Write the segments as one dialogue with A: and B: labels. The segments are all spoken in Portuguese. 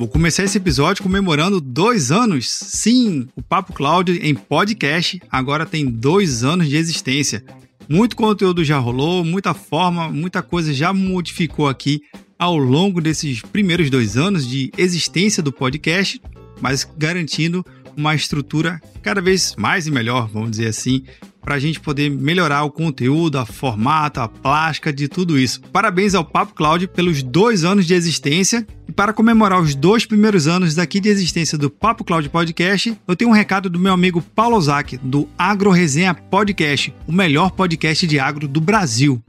A: Vou começar esse episódio comemorando dois anos. Sim, o Papo Cloud em podcast agora tem dois anos de existência. Muito conteúdo já rolou, muita forma, muita coisa já modificou aqui ao longo desses primeiros dois anos de existência do podcast, mas garantindo uma estrutura cada vez mais e melhor, vamos dizer assim, para a gente poder melhorar o conteúdo, a formato, a plástica de tudo isso. Parabéns ao Papo Cloud pelos dois anos de existência. E para comemorar os dois primeiros anos daqui de existência do Papo Cloud Podcast, eu tenho um recado do meu amigo Paulo Zac, do Agro Resenha Podcast, o melhor podcast de agro do Brasil.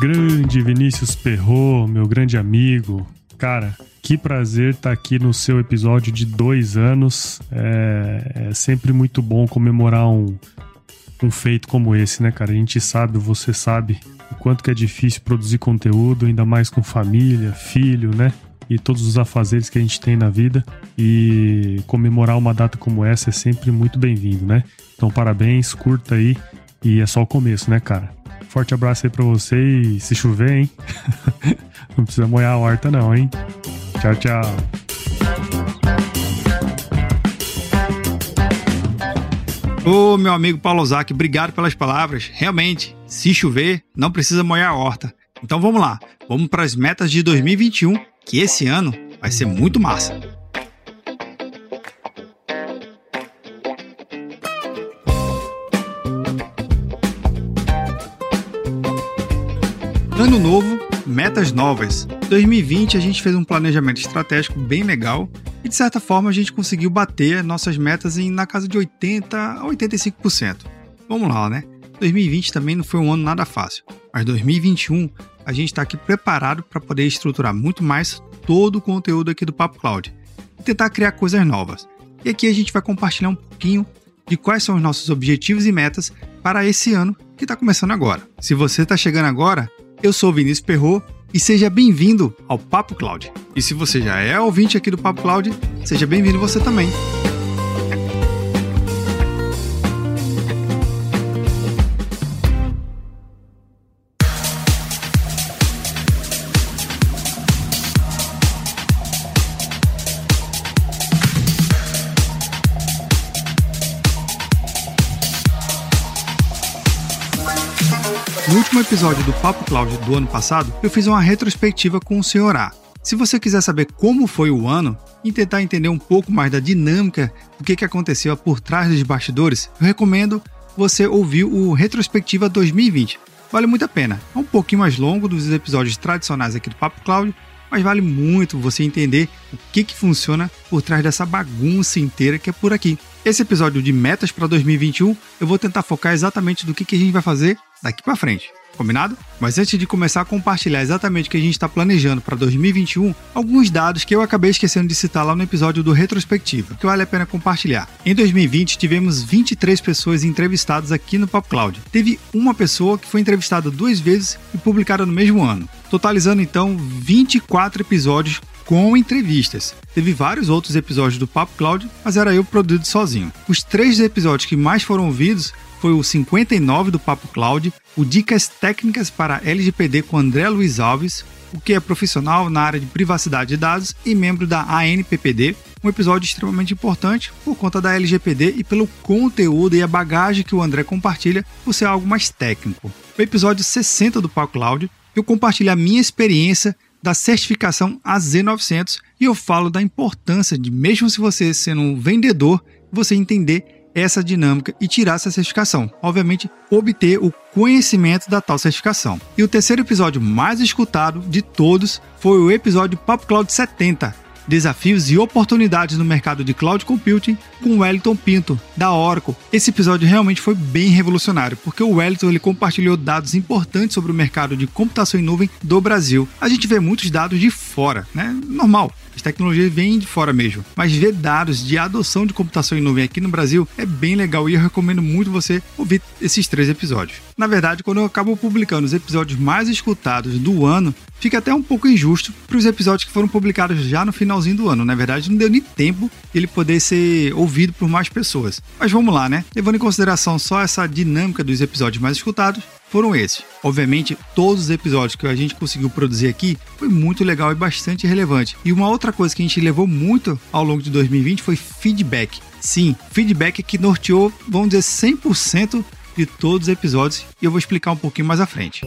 B: Grande Vinícius Perro, meu grande amigo. Cara, que prazer estar tá aqui no seu episódio de dois anos. É, é sempre muito bom comemorar um, um feito como esse, né, cara? A gente sabe, você sabe, o quanto que é difícil produzir conteúdo, ainda mais com família, filho, né? E todos os afazeres que a gente tem na vida. E comemorar uma data como essa é sempre muito bem-vindo, né? Então, parabéns, curta aí. E é só o começo, né, cara? Forte abraço aí pra você e se chover, hein? não precisa molhar a horta, não, hein? Tchau, tchau.
A: Ô, meu amigo Paulo Ozaki, obrigado pelas palavras. Realmente, se chover, não precisa molhar a horta. Então vamos lá, vamos para as metas de 2021, que esse ano vai ser muito massa. Ano novo, metas novas. 2020 a gente fez um planejamento estratégico bem legal e de certa forma a gente conseguiu bater nossas metas em na casa de 80 a 85%. Vamos lá, né? 2020 também não foi um ano nada fácil, mas 2021 a gente está aqui preparado para poder estruturar muito mais todo o conteúdo aqui do Papo Cloud e tentar criar coisas novas. E aqui a gente vai compartilhar um pouquinho de quais são os nossos objetivos e metas para esse ano que está começando agora. Se você está chegando agora, eu sou Vinícius Perro e seja bem-vindo ao Papo Cloud. E se você já é ouvinte aqui do Papo Cloud, seja bem-vindo você também. Episódio do Papo Cloud do ano passado, eu fiz uma retrospectiva com o Sr. A. Se você quiser saber como foi o ano e tentar entender um pouco mais da dinâmica do que aconteceu por trás dos bastidores, eu recomendo você ouvir o Retrospectiva 2020. Vale muito a pena. É um pouquinho mais longo dos episódios tradicionais aqui do Papo Cloud, mas vale muito você entender o que, que funciona por trás dessa bagunça inteira que é por aqui. Esse episódio de metas para 2021, eu vou tentar focar exatamente do que, que a gente vai fazer daqui para frente. Combinado? Mas antes de começar a compartilhar exatamente o que a gente está planejando para 2021, alguns dados que eu acabei esquecendo de citar lá no episódio do Retrospectiva, que vale a pena compartilhar. Em 2020, tivemos 23 pessoas entrevistadas aqui no Pop Cloud. Teve uma pessoa que foi entrevistada duas vezes e publicada no mesmo ano, totalizando então 24 episódios com entrevistas. Teve vários outros episódios do Papo Cloud, mas era eu produzido sozinho. Os três episódios que mais foram ouvidos foi o 59 do Papo Cloud, o Dicas Técnicas para LGPD com André Luiz Alves, o que é profissional na área de privacidade de dados e membro da ANPPD, um episódio extremamente importante por conta da LGPD e pelo conteúdo e a bagagem que o André compartilha por ser algo mais técnico. O episódio 60 do Papo Cloud, eu compartilho a minha experiência da certificação AZ900 e eu falo da importância de, mesmo se você sendo um vendedor, você entender essa dinâmica e tirar essa certificação. Obviamente, obter o conhecimento da tal certificação. E o terceiro episódio mais escutado de todos foi o episódio Papo Cloud 70, desafios e oportunidades no mercado de cloud computing com Wellington Pinto, da Oracle. Esse episódio realmente foi bem revolucionário, porque o Wellington ele compartilhou dados importantes sobre o mercado de computação em nuvem do Brasil. A gente vê muitos dados de fora, né? Normal. As tecnologias vêm de fora mesmo. Mas ver dados de adoção de computação em nuvem aqui no Brasil é bem legal e eu recomendo muito você ouvir esses três episódios. Na verdade, quando eu acabo publicando os episódios mais escutados do ano, fica até um pouco injusto para os episódios que foram publicados já no finalzinho do ano. Na verdade, não deu nem tempo ele poder ser ouvido por mais pessoas. Mas vamos lá, né? Levando em consideração só essa dinâmica dos episódios mais escutados, foram esses. Obviamente, todos os episódios que a gente conseguiu produzir aqui foi muito legal e bastante relevante. E uma outra coisa que a gente levou muito ao longo de 2020 foi feedback. Sim, feedback que norteou, vamos dizer, 100% de todos os episódios e eu vou explicar um pouquinho mais à frente.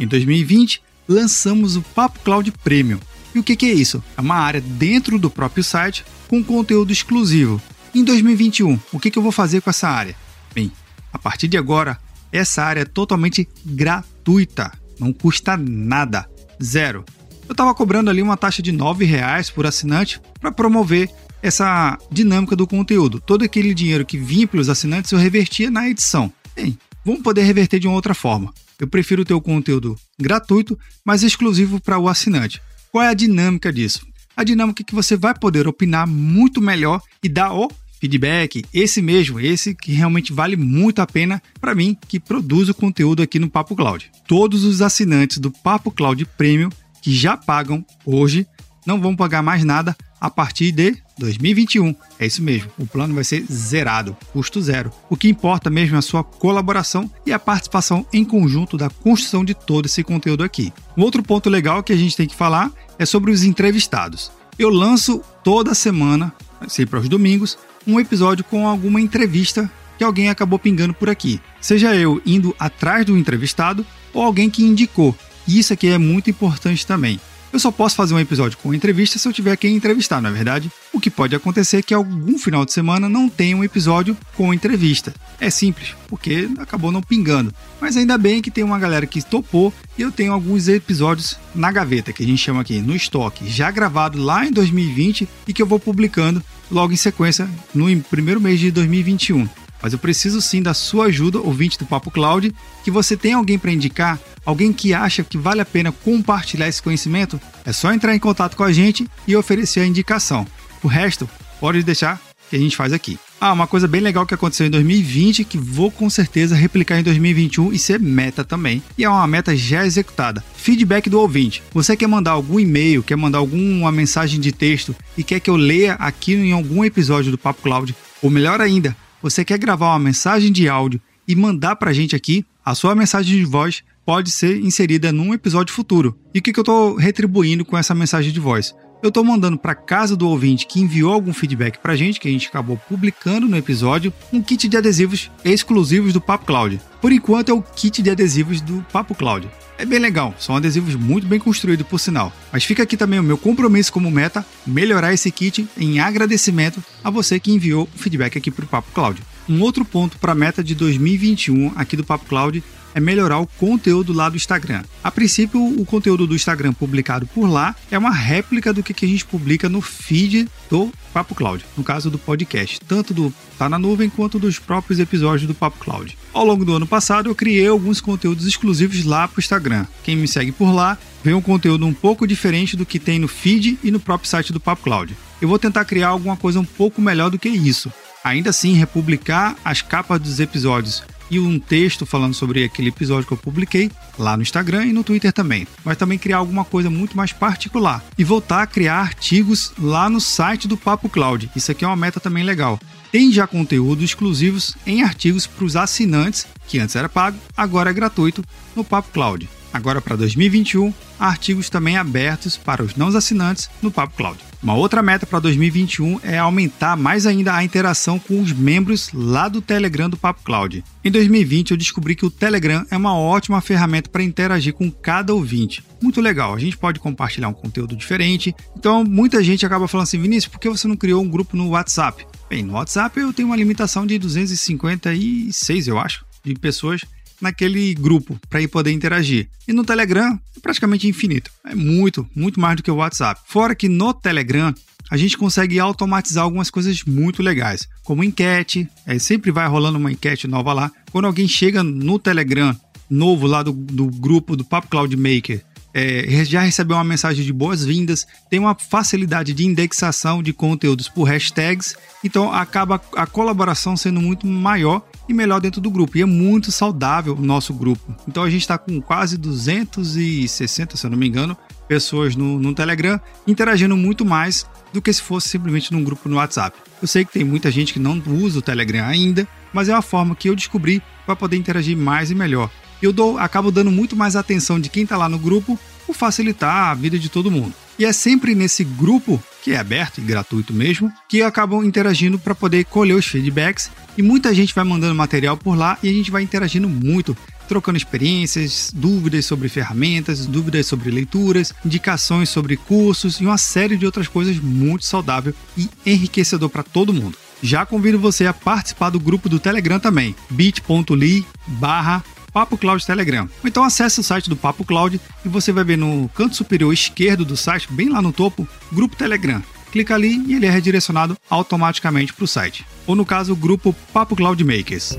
A: Em 2020, lançamos o Papo Cloud Premium. E o que, é isso? É uma área dentro do próprio site com conteúdo exclusivo. Em 2021, o que, que eu vou fazer com essa área? Bem, a partir de agora, essa área é totalmente gratuita, não custa nada, zero. Eu estava cobrando ali uma taxa de R$ reais por assinante para promover essa dinâmica do conteúdo. Todo aquele dinheiro que vinha pelos assinantes eu revertia na edição. Bem, vamos poder reverter de uma outra forma. Eu prefiro ter o conteúdo gratuito, mas exclusivo para o assinante. Qual é a dinâmica disso? A dinâmica é que você vai poder opinar muito melhor e dar o feedback, esse mesmo, esse que realmente vale muito a pena para mim que produz o conteúdo aqui no Papo Cloud. Todos os assinantes do Papo Cloud Premium que já pagam hoje não vão pagar mais nada a partir de 2021. É isso mesmo, o plano vai ser zerado, custo zero. O que importa mesmo é a sua colaboração e a participação em conjunto da construção de todo esse conteúdo aqui. Um outro ponto legal que a gente tem que falar é sobre os entrevistados. Eu lanço toda semana, sempre aos domingos, um episódio com alguma entrevista que alguém acabou pingando por aqui. Seja eu indo atrás do entrevistado ou alguém que indicou. E isso aqui é muito importante também. Eu só posso fazer um episódio com entrevista se eu tiver quem entrevistar, não é verdade? O que pode acontecer é que algum final de semana não tenha um episódio com entrevista. É simples, porque acabou não pingando. Mas ainda bem que tem uma galera que topou e eu tenho alguns episódios na gaveta, que a gente chama aqui no estoque, já gravado lá em 2020 e que eu vou publicando logo em sequência no primeiro mês de 2021 mas eu preciso sim da sua ajuda, ouvinte do Papo Cloud, que você tem alguém para indicar, alguém que acha que vale a pena compartilhar esse conhecimento, é só entrar em contato com a gente e oferecer a indicação. O resto, pode deixar que a gente faz aqui. Ah, uma coisa bem legal que aconteceu em 2020 que vou com certeza replicar em 2021 e ser meta também. E é uma meta já executada. Feedback do ouvinte. Você quer mandar algum e-mail, quer mandar alguma mensagem de texto e quer que eu leia aqui em algum episódio do Papo Cloud? Ou melhor ainda, você quer gravar uma mensagem de áudio e mandar para a gente aqui, a sua mensagem de voz pode ser inserida num episódio futuro. E o que, que eu estou retribuindo com essa mensagem de voz? Eu estou mandando para casa do ouvinte que enviou algum feedback para a gente, que a gente acabou publicando no episódio, um kit de adesivos exclusivos do Papo Cloud. Por enquanto é o kit de adesivos do Papo Cloud. É bem legal, são adesivos muito bem construídos por sinal. Mas fica aqui também o meu compromisso como meta, melhorar esse kit em agradecimento a você que enviou o feedback aqui para o Papo Cloud. Um outro ponto para a meta de 2021 aqui do Papo Cloud é melhorar o conteúdo lá do Instagram. A princípio, o conteúdo do Instagram publicado por lá é uma réplica do que a gente publica no feed do Papo Cloud, no caso do podcast, tanto do Tá na Nuvem quanto dos próprios episódios do Papo Cloud. Ao longo do ano passado, eu criei alguns conteúdos exclusivos lá para o Instagram. Quem me segue por lá vê um conteúdo um pouco diferente do que tem no feed e no próprio site do Papo Cloud. Eu vou tentar criar alguma coisa um pouco melhor do que isso. Ainda assim, republicar as capas dos episódios e um texto falando sobre aquele episódio que eu publiquei lá no Instagram e no Twitter também. Mas também criar alguma coisa muito mais particular e voltar a criar artigos lá no site do Papo Cloud. Isso aqui é uma meta também legal. Tem já conteúdo exclusivos em artigos para os assinantes, que antes era pago, agora é gratuito no Papo Cloud. Agora para 2021, artigos também abertos para os não assinantes no Papo Cloud. Uma outra meta para 2021 é aumentar mais ainda a interação com os membros lá do Telegram do Papo Cloud. Em 2020 eu descobri que o Telegram é uma ótima ferramenta para interagir com cada ouvinte. Muito legal, a gente pode compartilhar um conteúdo diferente. Então muita gente acaba falando assim, Vinícius, por que você não criou um grupo no WhatsApp? Bem, no WhatsApp eu tenho uma limitação de 256, eu acho, de pessoas naquele grupo para poder interagir. E no Telegram é praticamente infinito. É muito, muito mais do que o WhatsApp. Fora que no Telegram a gente consegue automatizar algumas coisas muito legais, como enquete, é, sempre vai rolando uma enquete nova lá. Quando alguém chega no Telegram novo lá do, do grupo do Papo Cloud Maker, é, já recebeu uma mensagem de boas-vindas, tem uma facilidade de indexação de conteúdos por hashtags, então acaba a colaboração sendo muito maior e melhor dentro do grupo. E é muito saudável o nosso grupo. Então a gente está com quase 260, se eu não me engano, pessoas no, no Telegram interagindo muito mais do que se fosse simplesmente num grupo no WhatsApp. Eu sei que tem muita gente que não usa o Telegram ainda, mas é uma forma que eu descobri para poder interagir mais e melhor. Eu dou, acabo dando muito mais atenção de quem está lá no grupo por facilitar a vida de todo mundo. E é sempre nesse grupo, que é aberto e gratuito mesmo, que acabam interagindo para poder colher os feedbacks e muita gente vai mandando material por lá e a gente vai interagindo muito, trocando experiências, dúvidas sobre ferramentas, dúvidas sobre leituras, indicações sobre cursos e uma série de outras coisas muito saudável e enriquecedor para todo mundo. Já convido você a participar do grupo do Telegram também, bit.ly barra Papo Cloud Telegram. Então acesse o site do Papo Cloud e você vai ver no canto superior esquerdo do site, bem lá no topo, Grupo Telegram. Clica ali e ele é redirecionado automaticamente para o site. Ou no caso, o grupo Papo Cloud Makers.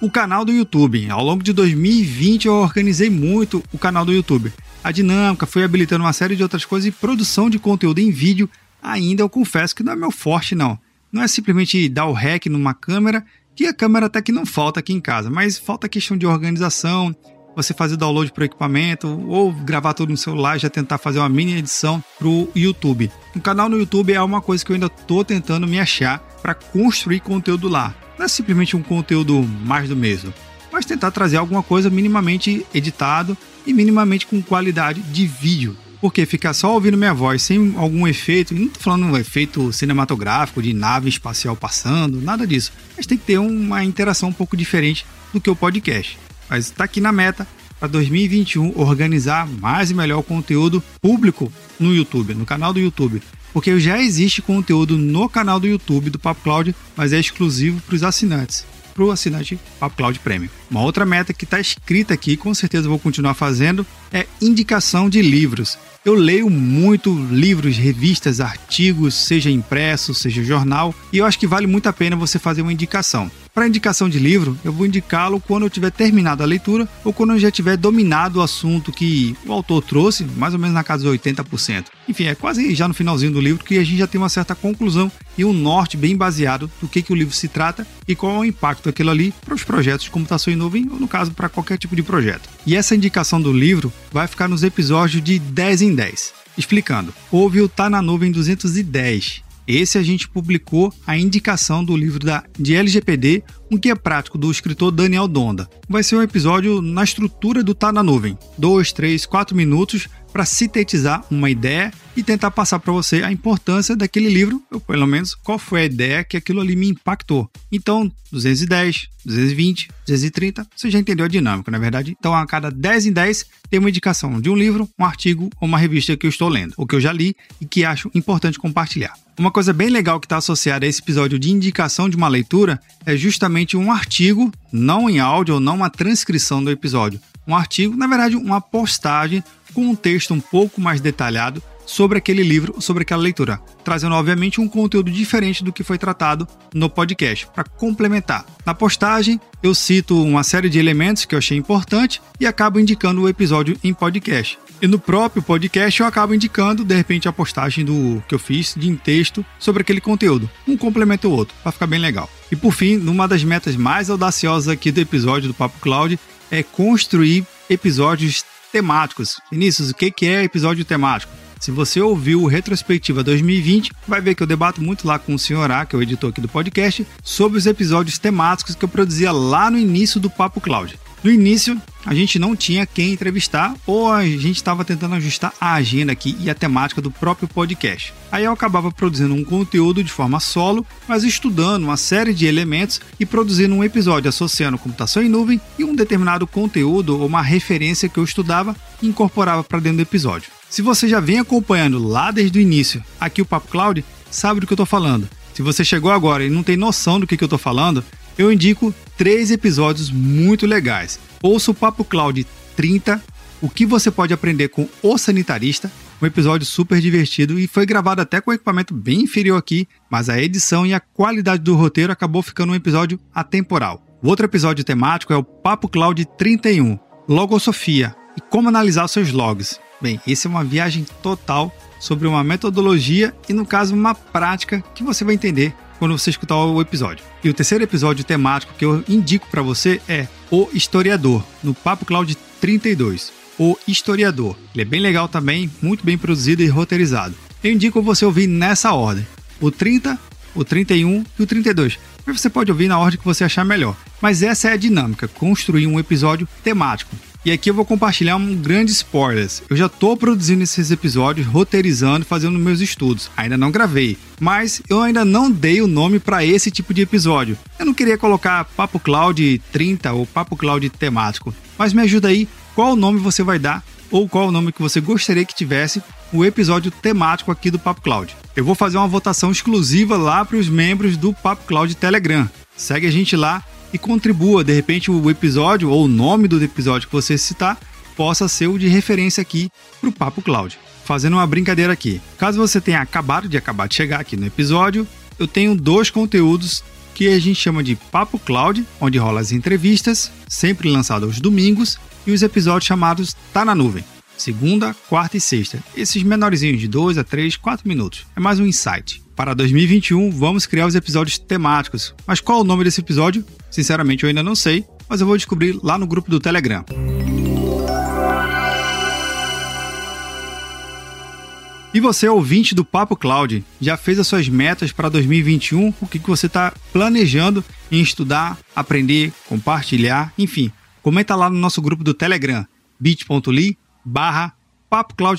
A: O canal do YouTube. Ao longo de 2020 eu organizei muito o canal do YouTube. A dinâmica foi habilitando uma série de outras coisas e produção de conteúdo em vídeo ainda eu confesso que não é meu forte não não é simplesmente dar o REC numa câmera, que a câmera até que não falta aqui em casa, mas falta questão de organização, você fazer download para o equipamento ou gravar tudo no celular e já tentar fazer uma mini edição para o YouTube. Um canal no YouTube é uma coisa que eu ainda estou tentando me achar para construir conteúdo lá. Não é simplesmente um conteúdo mais do mesmo, mas tentar trazer alguma coisa minimamente editado e minimamente com qualidade de vídeo. Porque ficar só ouvindo minha voz sem algum efeito, não tô falando um efeito cinematográfico de nave espacial passando, nada disso. Mas tem que ter uma interação um pouco diferente do que o podcast. Mas está aqui na meta para 2021 organizar mais e melhor conteúdo público no YouTube, no canal do YouTube. Porque já existe conteúdo no canal do YouTube do Papo Cloud, mas é exclusivo para os assinantes para o assinante Papo Cloud Premium. Uma outra meta que está escrita aqui, com certeza vou continuar fazendo, é indicação de livros. Eu leio muito livros, revistas, artigos, seja impresso, seja jornal, e eu acho que vale muito a pena você fazer uma indicação. Para indicação de livro, eu vou indicá-lo quando eu tiver terminado a leitura ou quando eu já tiver dominado o assunto que o autor trouxe, mais ou menos na casa de 80%. Enfim, é quase já no finalzinho do livro que a gente já tem uma certa conclusão e um norte bem baseado do que, que o livro se trata e qual é o impacto daquilo ali para os projetos de computação em nuvem ou, no caso, para qualquer tipo de projeto. E essa indicação do livro vai ficar nos episódios de 10 em 10. Explicando, houve o Tá na Nuvem 210, esse a gente publicou a indicação do livro da, de LGPD, um guia prático do escritor Daniel Donda. Vai ser um episódio na estrutura do Tá na Nuvem, 2, 3, 4 minutos para sintetizar uma ideia e tentar passar para você a importância daquele livro, ou pelo menos qual foi a ideia que aquilo ali me impactou. Então, 210, 220, 230, você já entendeu a dinâmica, não é verdade? Então, a cada 10 em 10 tem uma indicação de um livro, um artigo ou uma revista que eu estou lendo, ou que eu já li e que acho importante compartilhar. Uma coisa bem legal que está associada a esse episódio de indicação de uma leitura é justamente um artigo, não em áudio ou não uma transcrição do episódio. Um artigo, na verdade, uma postagem com um texto um pouco mais detalhado sobre aquele livro, sobre aquela leitura, trazendo obviamente um conteúdo diferente do que foi tratado no podcast, para complementar. Na postagem, eu cito uma série de elementos que eu achei importante e acabo indicando o episódio em podcast. E no próprio podcast eu acabo indicando, de repente, a postagem do que eu fiz de em texto sobre aquele conteúdo. Um complementa o outro, para ficar bem legal. E por fim, numa das metas mais audaciosas aqui do episódio do Papo Cloud é construir episódios temáticos. Vinícius, o que é episódio temático? Se você ouviu o Retrospectiva 2020, vai ver que eu debato muito lá com o senhor A, que é o editor aqui do podcast, sobre os episódios temáticos que eu produzia lá no início do Papo Cloud. No início, a gente não tinha quem entrevistar ou a gente estava tentando ajustar a agenda aqui e a temática do próprio podcast. Aí eu acabava produzindo um conteúdo de forma solo, mas estudando uma série de elementos e produzindo um episódio associando computação em nuvem e um determinado conteúdo ou uma referência que eu estudava e incorporava para dentro do episódio. Se você já vem acompanhando lá desde o início aqui o Papo Cloud, sabe do que eu estou falando. Se você chegou agora e não tem noção do que, que eu estou falando, eu indico três episódios muito legais. Ouça o Papo Cloud 30, o que você pode aprender com o sanitarista, um episódio super divertido e foi gravado até com equipamento bem inferior aqui, mas a edição e a qualidade do roteiro acabou ficando um episódio atemporal. O outro episódio temático é o Papo Cloud 31, Logosofia e como analisar seus logs. Bem, esse é uma viagem total sobre uma metodologia e, no caso, uma prática que você vai entender quando você escutar o episódio. E o terceiro episódio temático que eu indico para você é O Historiador, no Papo Cloud 32. O Historiador. Ele é bem legal também, muito bem produzido e roteirizado. Eu indico você ouvir nessa ordem: o 30, o 31 e o 32. Mas você pode ouvir na ordem que você achar melhor. Mas essa é a dinâmica: construir um episódio temático. E aqui eu vou compartilhar um grande spoiler. Eu já estou produzindo esses episódios, roteirizando, fazendo meus estudos. Ainda não gravei, mas eu ainda não dei o nome para esse tipo de episódio. Eu não queria colocar Papo Cloud 30 ou Papo Cloud temático, mas me ajuda aí, qual nome você vai dar ou qual o nome que você gostaria que tivesse o episódio temático aqui do Papo Cloud. Eu vou fazer uma votação exclusiva lá para os membros do Papo Cloud Telegram. Segue a gente lá e contribua. De repente, o episódio ou o nome do episódio que você citar possa ser o de referência aqui para o Papo Cloud. Fazendo uma brincadeira aqui. Caso você tenha acabado de acabar de chegar aqui no episódio, eu tenho dois conteúdos que a gente chama de Papo Cloud, onde rola as entrevistas, sempre lançado aos domingos, e os episódios chamados Tá na Nuvem, segunda, quarta e sexta. Esses menorzinhos de 2 a 3, 4 minutos. É mais um insight. Para 2021, vamos criar os episódios temáticos. Mas qual o nome desse episódio? Sinceramente, eu ainda não sei, mas eu vou descobrir lá no grupo do Telegram. E você, ouvinte do Papo Cloud, já fez as suas metas para 2021? O que, você está planejando em estudar, aprender, compartilhar, enfim. Comenta lá no nosso grupo do Telegram, bit.ly barra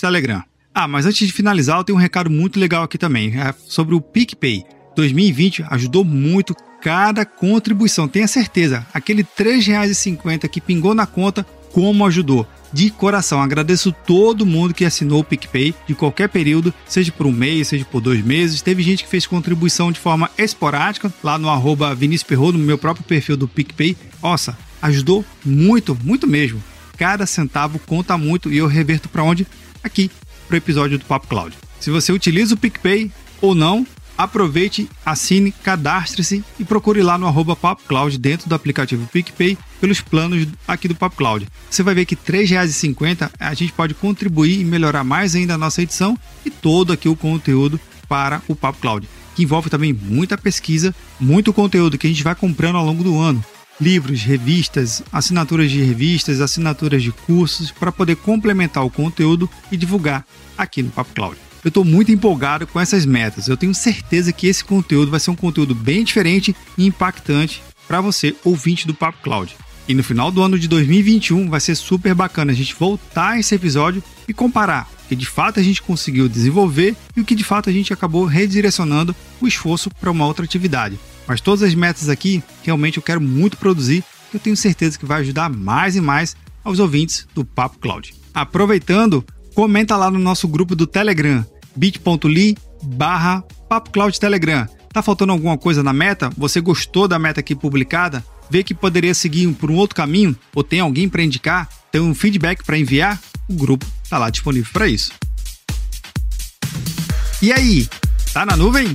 A: Telegram. Ah, mas antes de finalizar, eu tenho um recado muito legal aqui também, é sobre o PicPay. 2020 ajudou muito cada contribuição, tenha certeza. Aquele R$ 3,50 que pingou na conta, como ajudou. De coração, agradeço todo mundo que assinou o PicPay de qualquer período, seja por um mês, seja por dois meses. Teve gente que fez contribuição de forma esporádica, lá no arroba Vinícius Perro, no meu próprio perfil do PicPay. Nossa, ajudou muito, muito mesmo. Cada centavo conta muito e eu reverto para onde? Aqui, para o episódio do Papo Cloud. Se você utiliza o PicPay ou não, aproveite, assine, cadastre-se e procure lá no arroba Papo Cloud dentro do aplicativo PicPay pelos planos aqui do Papo Cloud. Você vai ver que R$ 3,50 a gente pode contribuir e melhorar mais ainda a nossa edição e todo aqui o conteúdo para o Papo Cloud, que envolve também muita pesquisa, muito conteúdo que a gente vai comprando ao longo do ano livros, revistas, assinaturas de revistas, assinaturas de cursos para poder complementar o conteúdo e divulgar aqui no Papo Cloud. Eu estou muito empolgado com essas metas. Eu tenho certeza que esse conteúdo vai ser um conteúdo bem diferente e impactante para você, ouvinte do Papo Cloud. E no final do ano de 2021 vai ser super bacana a gente voltar a esse episódio e comparar o que de fato a gente conseguiu desenvolver e o que de fato a gente acabou redirecionando o esforço para uma outra atividade. Mas todas as metas aqui, realmente eu quero muito produzir, eu tenho certeza que vai ajudar mais e mais aos ouvintes do Papo Cloud. Aproveitando, comenta lá no nosso grupo do Telegram, bit.ly barra Cloud Telegram. Tá faltando alguma coisa na meta? Você gostou da meta aqui publicada? Vê que poderia seguir por um outro caminho? Ou tem alguém para indicar? Tem um feedback para enviar? O grupo tá lá disponível para isso. E aí, tá na nuvem?